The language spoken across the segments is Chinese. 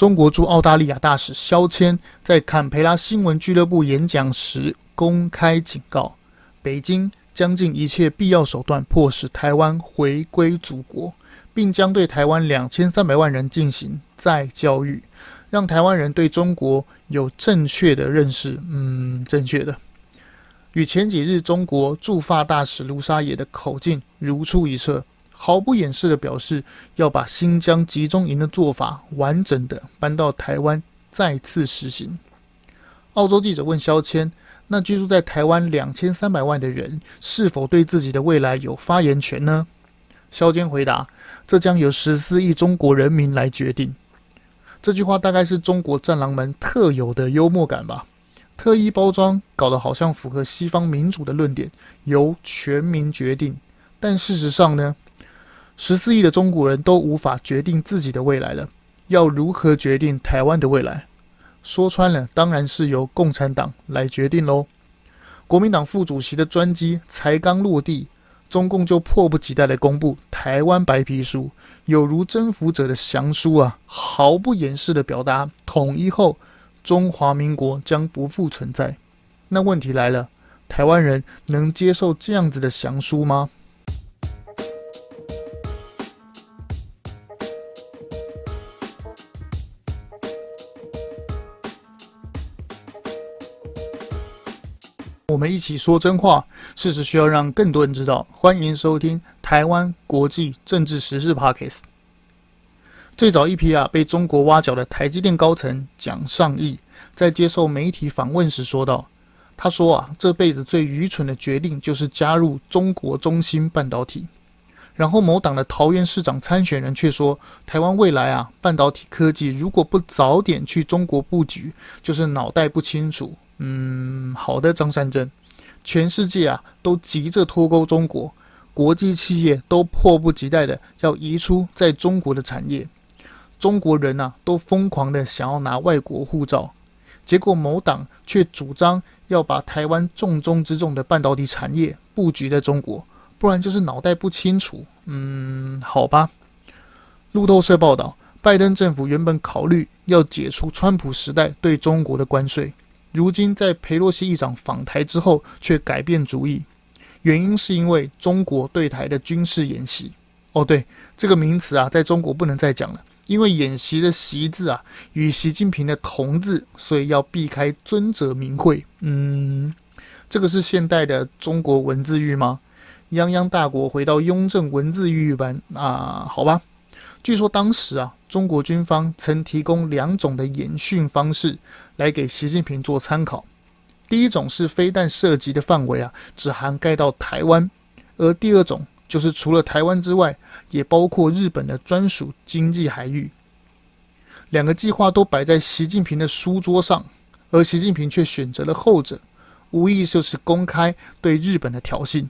中国驻澳大利亚大使肖谦在坎培拉新闻俱乐部演讲时公开警告，北京将尽一切必要手段迫使台湾回归祖国，并将对台湾两千三百万人进行再教育，让台湾人对中国有正确的认识。嗯，正确的。与前几日中国驻法大使卢沙野的口径如出一辙。毫不掩饰地表示，要把新疆集中营的做法完整地搬到台湾再次实行。澳洲记者问肖谦：“那居住在台湾两千三百万的人，是否对自己的未来有发言权呢？”肖谦回答：“这将由十四亿中国人民来决定。”这句话大概是中国战狼们特有的幽默感吧，特意包装，搞得好像符合西方民主的论点，由全民决定。但事实上呢？十四亿的中国人都无法决定自己的未来了，要如何决定台湾的未来？说穿了，当然是由共产党来决定喽。国民党副主席的专机才刚落地，中共就迫不及待地公布台湾白皮书，有如征服者的降书啊，毫不掩饰地表达统一后中华民国将不复存在。那问题来了，台湾人能接受这样子的降书吗？们一起说真话，事实需要让更多人知道。欢迎收听台湾国际政治时事 Podcast。最早一批啊被中国挖角的台积电高层蒋尚义，在接受媒体访问时说道：“他说啊，这辈子最愚蠢的决定就是加入中国中芯半导体。”然后某党的桃园市长参选人却说：“台湾未来啊，半导体科技如果不早点去中国布局，就是脑袋不清楚。”嗯，好的，张善政，全世界啊都急着脱钩中国，国际企业都迫不及待的要移出在中国的产业，中国人呐、啊、都疯狂的想要拿外国护照，结果某党却主张要把台湾重中之重的半导体产业布局在中国，不然就是脑袋不清楚。嗯，好吧。路透社报道，拜登政府原本考虑要解除川普时代对中国的关税。如今在裴洛西议长访台之后，却改变主意，原因是因为中国对台的军事演习。哦，对，这个名词啊，在中国不能再讲了，因为演习的“习”字啊，与习近平的“同”字，所以要避开尊者名讳。嗯，这个是现代的中国文字狱吗？泱泱大国回到雍正文字狱般啊？好吧。据说当时啊，中国军方曾提供两种的演训方式来给习近平做参考。第一种是飞弹射击的范围啊，只涵盖到台湾；而第二种就是除了台湾之外，也包括日本的专属经济海域。两个计划都摆在习近平的书桌上，而习近平却选择了后者，无疑就是公开对日本的挑衅。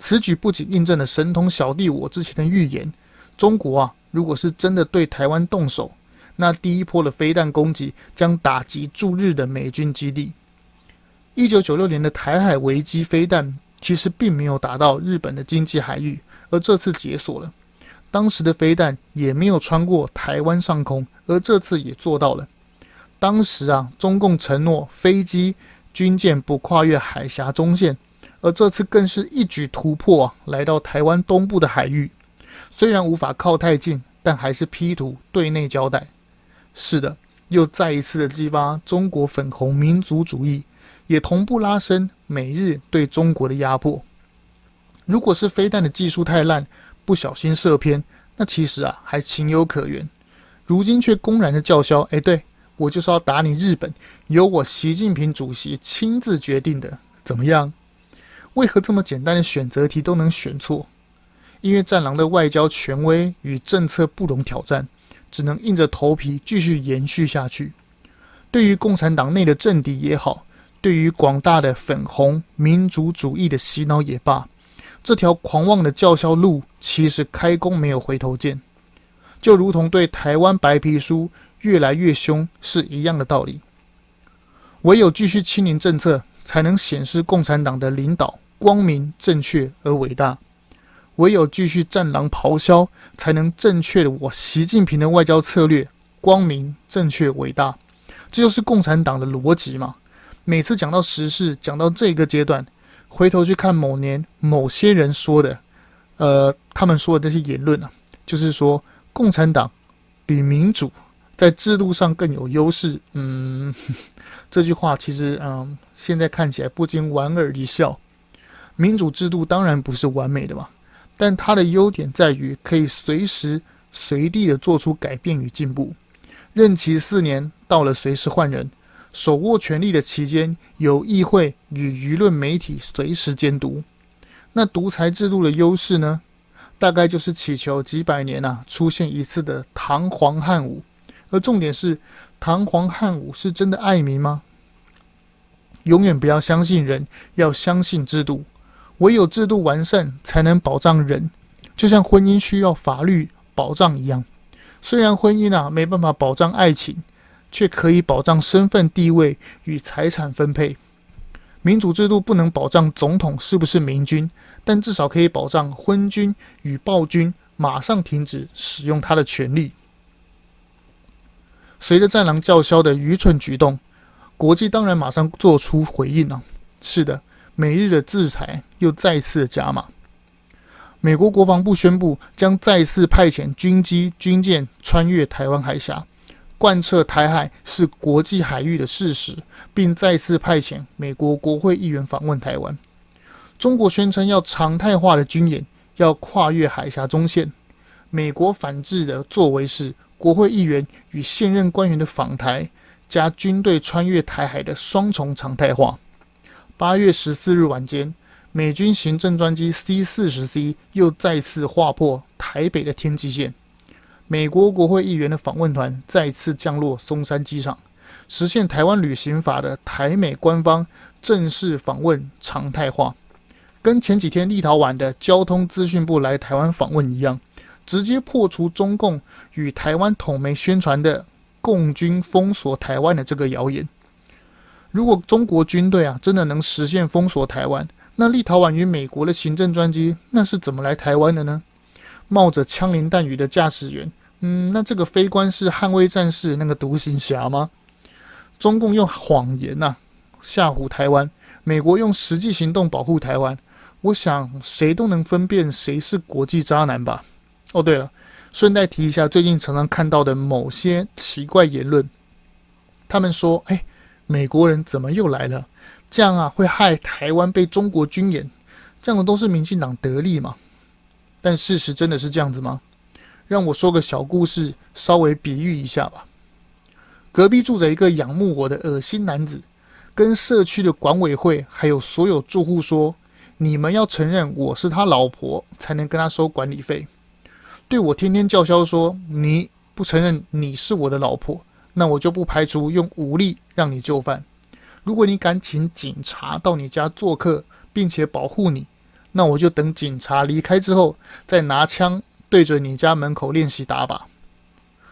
此举不仅印证了神童小弟我之前的预言：中国啊。如果是真的对台湾动手，那第一波的飞弹攻击将打击驻日的美军基地。一九九六年的台海危机飞弹其实并没有打到日本的经济海域，而这次解锁了。当时的飞弹也没有穿过台湾上空，而这次也做到了。当时啊，中共承诺飞机、军舰不跨越海峡中线，而这次更是一举突破啊，来到台湾东部的海域。虽然无法靠太近，但还是 P 图对内交代。是的，又再一次的激发中国粉红民族主义，也同步拉升美日对中国的压迫。如果是飞弹的技术太烂，不小心射偏，那其实啊还情有可原。如今却公然的叫嚣，哎，对，我就是要打你日本，由我习近平主席亲自决定的，怎么样？为何这么简单的选择题都能选错？因为战狼的外交权威与政策不容挑战，只能硬着头皮继续延续下去。对于共产党内的政敌也好，对于广大的粉红民族主义的洗脑也罢，这条狂妄的叫嚣路其实开弓没有回头箭，就如同对台湾白皮书越来越凶是一样的道理。唯有继续清零政策，才能显示共产党的领导光明正确而伟大。唯有继续战狼咆哮，才能正确的我习近平的外交策略光明、正确、伟大，这就是共产党的逻辑嘛。每次讲到时事，讲到这个阶段，回头去看某年某些人说的，呃，他们说的这些言论啊，就是说共产党比民主在制度上更有优势。嗯，这句话其实，嗯，现在看起来不禁莞尔一笑。民主制度当然不是完美的嘛，但它的优点在于可以随时随地的做出改变与进步。任期四年到了，随时换人。手握权力的期间，有议会与舆论媒体随时监督。那独裁制度的优势呢？大概就是祈求几百年啊出现一次的堂皇汉武。而重点是，堂皇汉武是真的爱民吗？永远不要相信人，要相信制度。唯有制度完善，才能保障人。就像婚姻需要法律保障一样，虽然婚姻啊没办法保障爱情。却可以保障身份地位与财产分配。民主制度不能保障总统是不是明君，但至少可以保障昏君与暴君马上停止使用他的权力。随着战狼叫嚣的愚蠢举动，国际当然马上做出回应了。是的，美日的制裁又再次加码。美国国防部宣布将再次派遣军机、军舰穿越台湾海峡。贯彻台海是国际海域的事实，并再次派遣美国国会议员访问台湾。中国宣称要常态化的军演，要跨越海峡中线。美国反制的作为是国会议员与现任官员的访台，加军队穿越台海的双重常态化。八月十四日晚间，美军行政专机 C 四十 C 又再次划破台北的天际线。美国国会议员的访问团再次降落松山机场，实现台湾旅行法的台美官方正式访问常态化，跟前几天立陶宛的交通资讯部来台湾访问一样，直接破除中共与台湾统媒宣传的共军封锁台湾的这个谣言。如果中国军队啊真的能实现封锁台湾，那立陶宛与美国的行政专机那是怎么来台湾的呢？冒着枪林弹雨的驾驶员。嗯，那这个飞官是捍卫战士那个独行侠吗？中共用谎言呐、吓唬台湾，美国用实际行动保护台湾。我想谁都能分辨谁是国际渣男吧。哦，对了，顺带提一下，最近常常看到的某些奇怪言论，他们说：“哎，美国人怎么又来了？这样啊会害台湾被中国军演，这样的都是民进党得利嘛？”但事实真的是这样子吗？让我说个小故事，稍微比喻一下吧。隔壁住着一个仰慕我的恶心男子，跟社区的管委会还有所有住户说：“你们要承认我是他老婆，才能跟他收管理费。”对我天天叫嚣说：“你不承认你是我的老婆，那我就不排除用武力让你就范。如果你敢请警察到你家做客，并且保护你，那我就等警察离开之后，再拿枪。”对着你家门口练习打靶，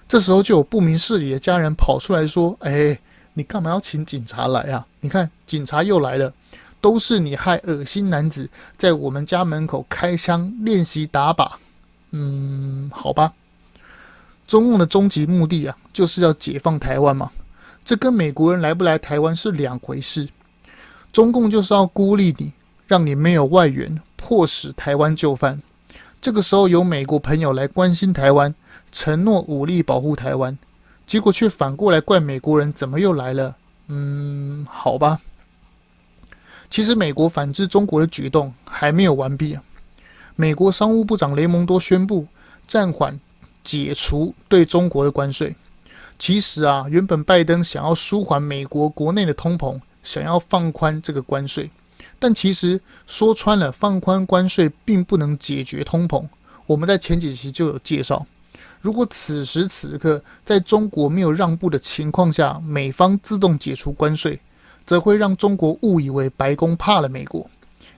这时候就有不明事理的家人跑出来说：“哎，你干嘛要请警察来啊？你看警察又来了，都是你害恶心男子在我们家门口开枪练习打靶。”嗯，好吧，中共的终极目的啊，就是要解放台湾嘛，这跟美国人来不来台湾是两回事。中共就是要孤立你，让你没有外援，迫使台湾就范。这个时候有美国朋友来关心台湾，承诺武力保护台湾，结果却反过来怪美国人怎么又来了？嗯，好吧。其实美国反制中国的举动还没有完毕啊。美国商务部长雷蒙多宣布暂缓解除对中国的关税。其实啊，原本拜登想要舒缓美国国内的通膨，想要放宽这个关税。但其实说穿了，放宽关税并不能解决通膨。我们在前几期就有介绍，如果此时此刻在中国没有让步的情况下，美方自动解除关税，则会让中国误以为白宫怕了美国，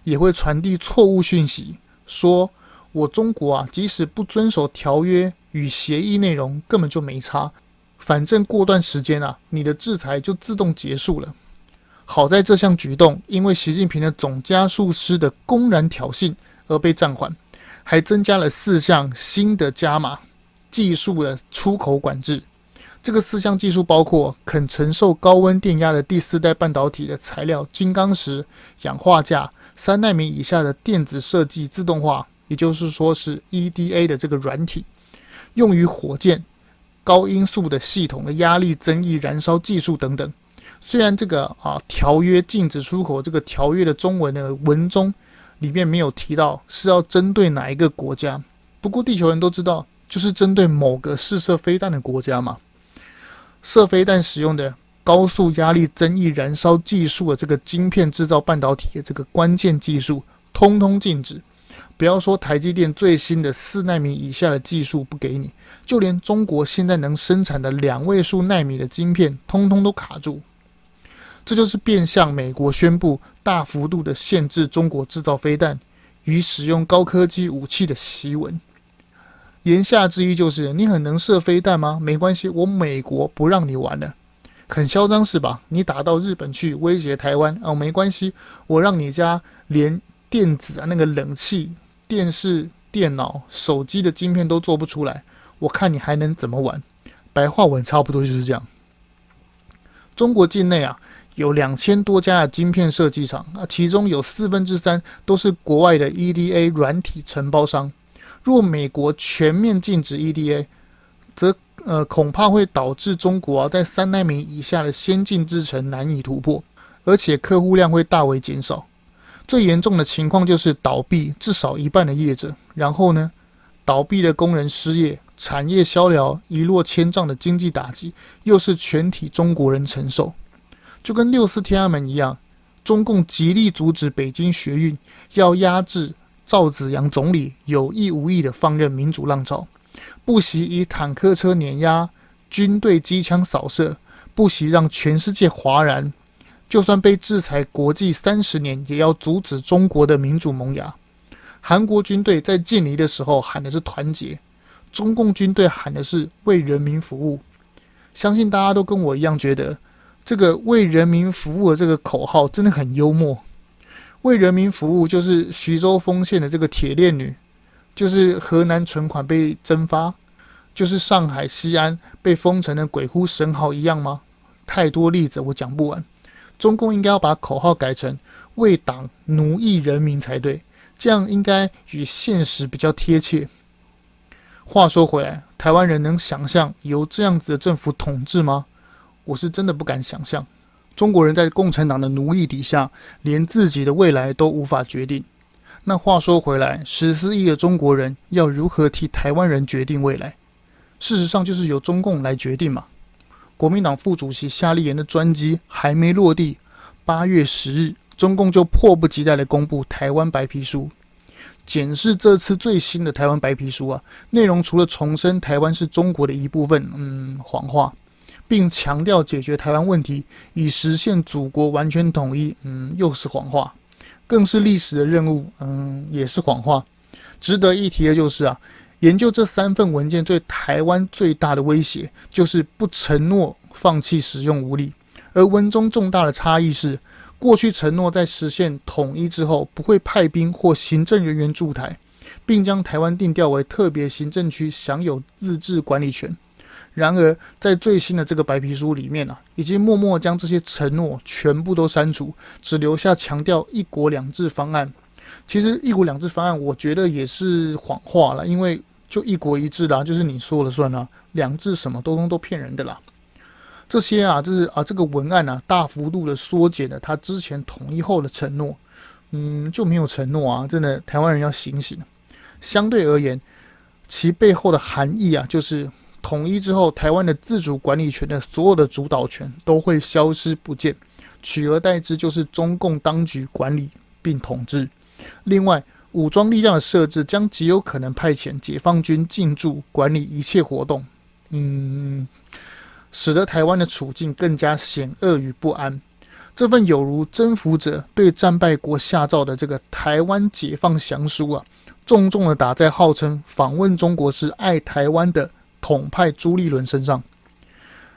也会传递错误讯息，说我中国啊，即使不遵守条约与协议内容，根本就没差，反正过段时间啊，你的制裁就自动结束了。好在这项举动因为习近平的总加速师的公然挑衅而被暂缓，还增加了四项新的加码技术的出口管制，这个四项技术包括肯承受高温电压的第四代半导体的材料金刚石、氧化镓、三纳米以下的电子设计自动化，也就是说是 EDA 的这个软体，用于火箭、高音速的系统的压力增益燃烧技术等等。虽然这个啊条约禁止出口这个条约的中文的文中里面没有提到是要针对哪一个国家，不过地球人都知道，就是针对某个试射飞弹的国家嘛。射飞弹使用的高速压力增益燃烧技术的这个晶片制造半导体的这个关键技术，通通禁止。不要说台积电最新的四纳米以下的技术不给你，就连中国现在能生产的两位数纳米的晶片，通通都卡住。这就是变相美国宣布大幅度的限制中国制造飞弹与使用高科技武器的檄文。言下之意就是你很能射飞弹吗？没关系，我美国不让你玩了，很嚣张是吧？你打到日本去威胁台湾哦，没关系，我让你家连电子啊那个冷气、电视、电脑、手机的晶片都做不出来，我看你还能怎么玩？白话文差不多就是这样。中国境内啊。有两千多家的晶片设计厂啊，其中有四分之三都是国外的 EDA 软体承包商。若美国全面禁止 EDA，则呃恐怕会导致中国啊在三纳米以下的先进制程难以突破，而且客户量会大为减少。最严重的情况就是倒闭至少一半的业者，然后呢，倒闭的工人失业，产业萧条，一落千丈的经济打击，又是全体中国人承受。就跟六四天安门一样，中共极力阻止北京学运，要压制赵紫阳总理有意无意的放任民主浪潮，不惜以坦克车碾压、军队机枪扫射，不惜让全世界哗然。就算被制裁国际三十年，也要阻止中国的民主萌芽。韩国军队在敬礼的时候喊的是团结，中共军队喊的是为人民服务。相信大家都跟我一样觉得。这个为人民服务的这个口号真的很幽默。为人民服务就是徐州丰县的这个铁链女，就是河南存款被蒸发，就是上海西安被封城的鬼哭神号一样吗？太多例子我讲不完。中共应该要把口号改成为党奴役人民才对，这样应该与现实比较贴切。话说回来，台湾人能想象由这样子的政府统治吗？我是真的不敢想象，中国人在共产党的奴役底下，连自己的未来都无法决定。那话说回来，十四亿的中国人要如何替台湾人决定未来？事实上，就是由中共来决定嘛。国民党副主席夏立言的专机还没落地，八月十日，中共就迫不及待地公布台湾白皮书。检视这次最新的台湾白皮书啊，内容除了重申台湾是中国的一部分，嗯，谎话。并强调解决台湾问题，以实现祖国完全统一，嗯，又是谎话，更是历史的任务，嗯，也是谎话。值得一提的就是啊，研究这三份文件对台湾最大的威胁，就是不承诺放弃使用武力，而文中重大的差异是，过去承诺在实现统一之后，不会派兵或行政人员驻台，并将台湾定调为特别行政区，享有自治管理权。然而，在最新的这个白皮书里面啊，已经默默将这些承诺全部都删除，只留下强调“一国两制”方案。其实“一国两制”方案，我觉得也是谎话了，因为就一国一制啦，就是你说了算啦，两制什么都都都骗人的啦。这些啊，就是啊，这个文案啊，大幅度的缩减了他之前统一后的承诺，嗯，就没有承诺啊，真的，台湾人要醒醒。相对而言，其背后的含义啊，就是。统一之后，台湾的自主管理权的所有的主导权都会消失不见，取而代之就是中共当局管理并统治。另外，武装力量的设置将极有可能派遣解放军进驻管理一切活动，嗯，使得台湾的处境更加险恶与不安。这份有如征服者对战败国下诏的这个台湾解放降书啊，重重的打在号称访问中国是爱台湾的。统派朱立伦身上，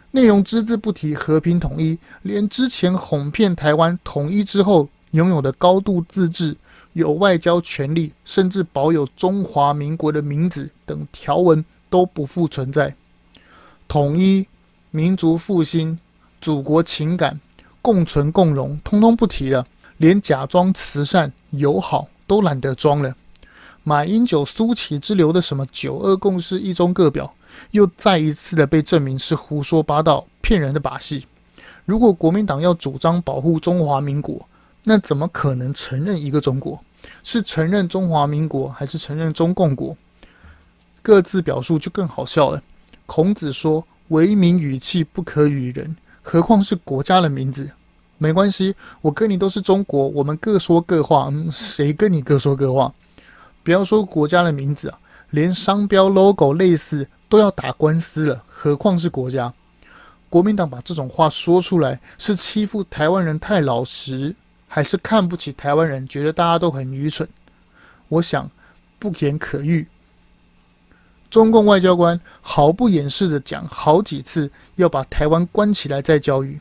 内容只字不提和平统一，连之前哄骗台湾统一之后拥有的高度自治、有外交权利，甚至保有中华民国的名字等条文都不复存在。统一民族复兴、祖国情感、共存共荣，通通不提了，连假装慈善友好都懒得装了。马英九、苏起之流的什么九二共识、一中各表，又再一次的被证明是胡说八道、骗人的把戏。如果国民党要主张保护中华民国，那怎么可能承认一个中国？是承认中华民国，还是承认中共国？各自表述就更好笑了。孔子说：“唯名与器，不可与人。”何况是国家的名字？没关系，我跟你都是中国，我们各说各话。谁跟你各说各话？不要说国家的名字啊，连商标 logo 类似都要打官司了，何况是国家？国民党把这种话说出来，是欺负台湾人太老实，还是看不起台湾人，觉得大家都很愚蠢？我想不言可喻。中共外交官毫不掩饰地讲好几次要把台湾关起来再教育，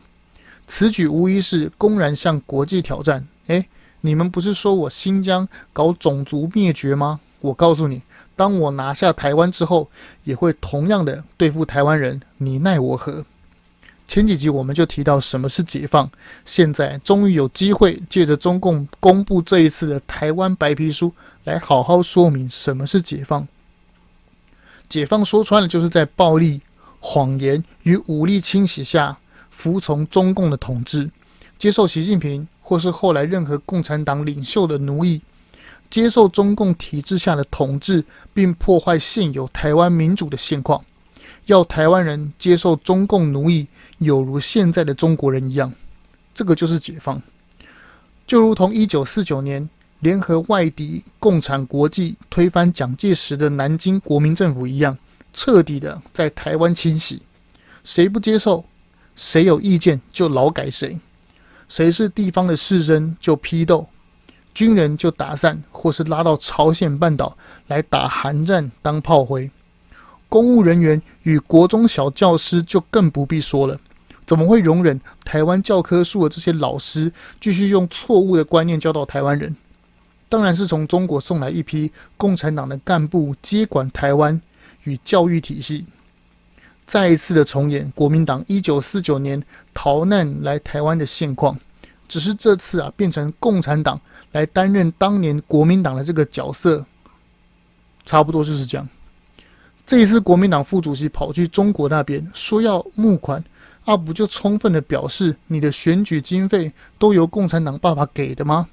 此举无疑是公然向国际挑战。诶。你们不是说我新疆搞种族灭绝吗？我告诉你，当我拿下台湾之后，也会同样的对付台湾人，你奈我何？前几集我们就提到什么是解放，现在终于有机会借着中共公布这一次的台湾白皮书，来好好说明什么是解放。解放说穿了，就是在暴力、谎言与武力清洗下，服从中共的统治，接受习近平。或是后来任何共产党领袖的奴役，接受中共体制下的统治，并破坏现有台湾民主的现况，要台湾人接受中共奴役，有如现在的中国人一样，这个就是解放。就如同一九四九年联合外敌共产国际推翻蒋介石的南京国民政府一样，彻底的在台湾清洗，谁不接受，谁有意见就劳改谁。谁是地方的士绅就批斗，军人就打散，或是拉到朝鲜半岛来打韩战当炮灰。公务人员与国中小教师就更不必说了，怎么会容忍台湾教科书的这些老师继续用错误的观念教导台湾人？当然是从中国送来一批共产党的干部接管台湾与教育体系。再一次的重演国民党一九四九年逃难来台湾的现况，只是这次啊变成共产党来担任当年国民党的这个角色，差不多就是这样。这一次国民党副主席跑去中国那边说要募款，啊不就充分的表示你的选举经费都由共产党爸爸给的吗？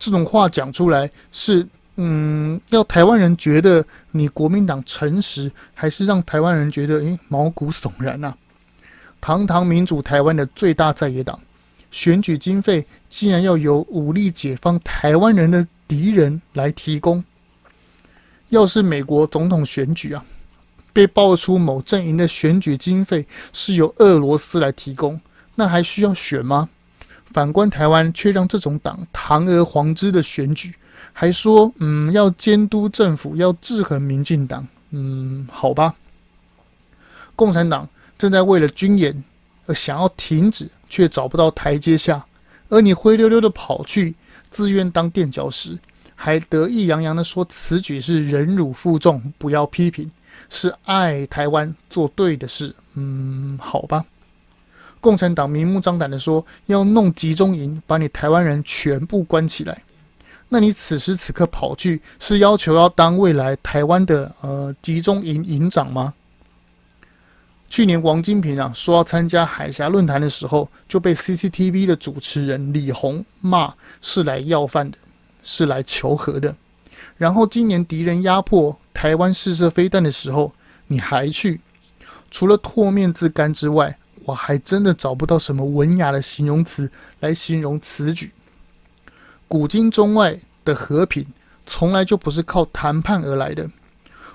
这种话讲出来是。嗯，要台湾人觉得你国民党诚实，还是让台湾人觉得诶毛骨悚然呐、啊？堂堂民主台湾的最大在野党，选举经费竟然要由武力解放台湾人的敌人来提供。要是美国总统选举啊，被爆出某阵营的选举经费是由俄罗斯来提供，那还需要选吗？反观台湾，却让这种党堂而皇之的选举。还说，嗯，要监督政府，要制衡民进党，嗯，好吧。共产党正在为了军演而想要停止，却找不到台阶下，而你灰溜溜的跑去，自愿当垫脚石，还得意洋洋的说此举是忍辱负重，不要批评，是爱台湾做对的事，嗯，好吧。共产党明目张胆的说要弄集中营，把你台湾人全部关起来。那你此时此刻跑去是要求要当未来台湾的呃集中营营长吗？去年王金平啊说要参加海峡论坛的时候，就被 CCTV 的主持人李红骂是来要饭的，是来求和的。然后今年敌人压迫台湾试射飞弹的时候，你还去，除了唾面自干之外，我还真的找不到什么文雅的形容词来形容此举。古今中外的和平，从来就不是靠谈判而来的。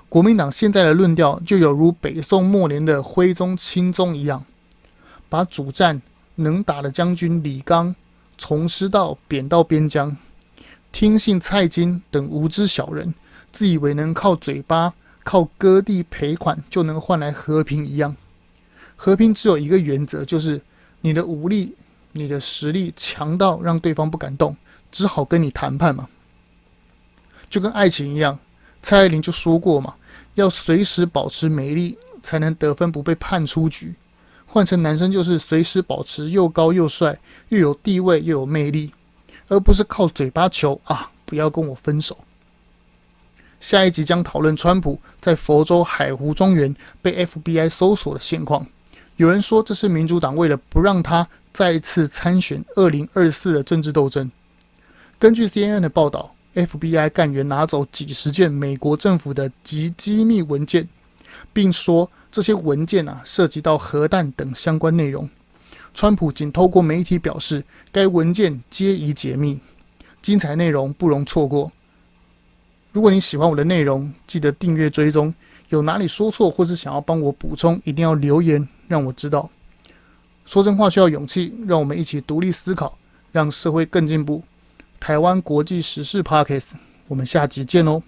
国民党现在的论调，就有如北宋末年的徽宗、钦宗一样，把主战能打的将军李纲从师道贬到边疆，听信蔡京等无知小人，自以为能靠嘴巴、靠割地赔款就能换来和平一样。和平只有一个原则，就是你的武力、你的实力强到让对方不敢动。只好跟你谈判嘛，就跟爱情一样，蔡依林就说过嘛，要随时保持美丽，才能得分不被判出局。换成男生就是随时保持又高又帅，又有地位又有魅力，而不是靠嘴巴求啊，不要跟我分手。下一集将讨论川普在佛州海湖庄园被 FBI 搜索的现况。有人说这是民主党为了不让他再次参选2024的政治斗争。根据 CNN 的报道，FBI 干员拿走几十件美国政府的极机密文件，并说这些文件啊涉及到核弹等相关内容。川普仅透过媒体表示，该文件皆已解密，精彩内容不容错过。如果你喜欢我的内容，记得订阅追踪。有哪里说错，或是想要帮我补充，一定要留言让我知道。说真话需要勇气，让我们一起独立思考，让社会更进步。台湾国际时事 Podcast，我们下集见哦。